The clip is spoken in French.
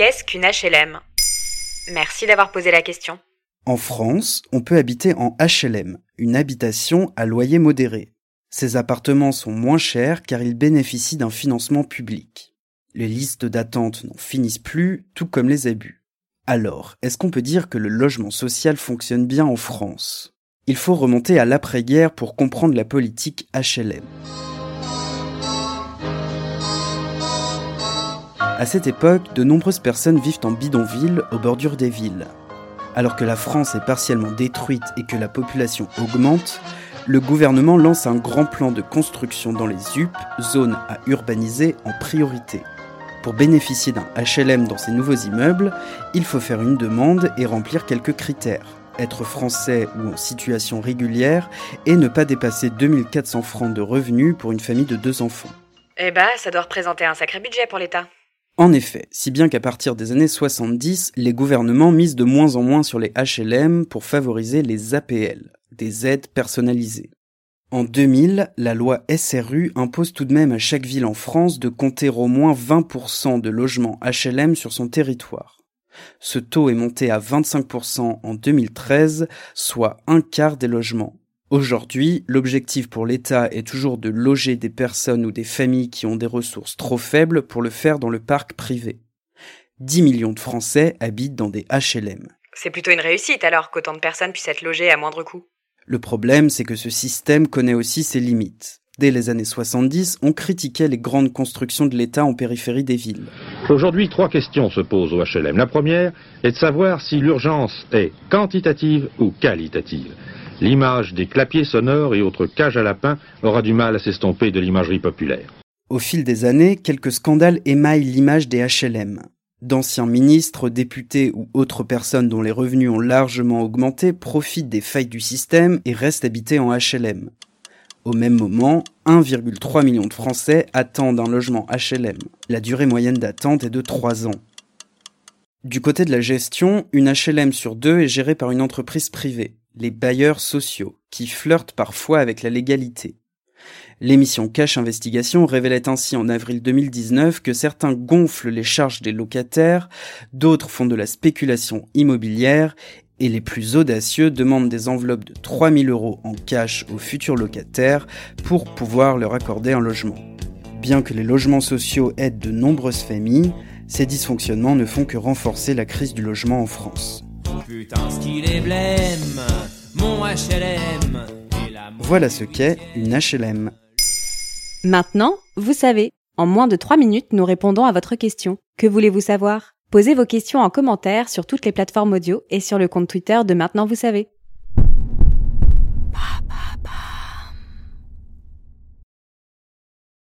Qu'est-ce qu'une HLM Merci d'avoir posé la question. En France, on peut habiter en HLM, une habitation à loyer modéré. Ces appartements sont moins chers car ils bénéficient d'un financement public. Les listes d'attente n'en finissent plus, tout comme les abus. Alors, est-ce qu'on peut dire que le logement social fonctionne bien en France? Il faut remonter à l'après-guerre pour comprendre la politique HLM. À cette époque, de nombreuses personnes vivent en bidonville aux bordures des villes. Alors que la France est partiellement détruite et que la population augmente, le gouvernement lance un grand plan de construction dans les UP, zones à urbaniser en priorité. Pour bénéficier d'un HLM dans ces nouveaux immeubles, il faut faire une demande et remplir quelques critères. Être français ou en situation régulière et ne pas dépasser 2400 francs de revenus pour une famille de deux enfants. Eh bah, ça doit représenter un sacré budget pour l'État. En effet, si bien qu'à partir des années 70, les gouvernements misent de moins en moins sur les HLM pour favoriser les APL, des aides personnalisées. En 2000, la loi SRU impose tout de même à chaque ville en France de compter au moins 20% de logements HLM sur son territoire. Ce taux est monté à 25% en 2013, soit un quart des logements. Aujourd'hui, l'objectif pour l'État est toujours de loger des personnes ou des familles qui ont des ressources trop faibles pour le faire dans le parc privé. 10 millions de Français habitent dans des HLM. C'est plutôt une réussite alors qu'autant de personnes puissent être logées à moindre coût. Le problème, c'est que ce système connaît aussi ses limites. Dès les années 70, on critiquait les grandes constructions de l'État en périphérie des villes. Aujourd'hui, trois questions se posent au HLM. La première est de savoir si l'urgence est quantitative ou qualitative. L'image des clapiers sonores et autres cages à lapins aura du mal à s'estomper de l'imagerie populaire. Au fil des années, quelques scandales émaillent l'image des HLM. D'anciens ministres, députés ou autres personnes dont les revenus ont largement augmenté profitent des failles du système et restent habités en HLM. Au même moment, 1,3 million de Français attendent un logement HLM. La durée moyenne d'attente est de 3 ans. Du côté de la gestion, une HLM sur deux est gérée par une entreprise privée, les bailleurs sociaux, qui flirtent parfois avec la légalité. L'émission Cash Investigation révélait ainsi en avril 2019 que certains gonflent les charges des locataires, d'autres font de la spéculation immobilière et les plus audacieux demandent des enveloppes de 3000 euros en cash aux futurs locataires pour pouvoir leur accorder un logement. Bien que les logements sociaux aident de nombreuses familles, ces dysfonctionnements ne font que renforcer la crise du logement en France. Voilà ce qu'est une HLM. Maintenant, vous savez. En moins de 3 minutes, nous répondons à votre question. Que voulez-vous savoir? Posez vos questions en commentaire sur toutes les plateformes audio et sur le compte Twitter de Maintenant vous savez.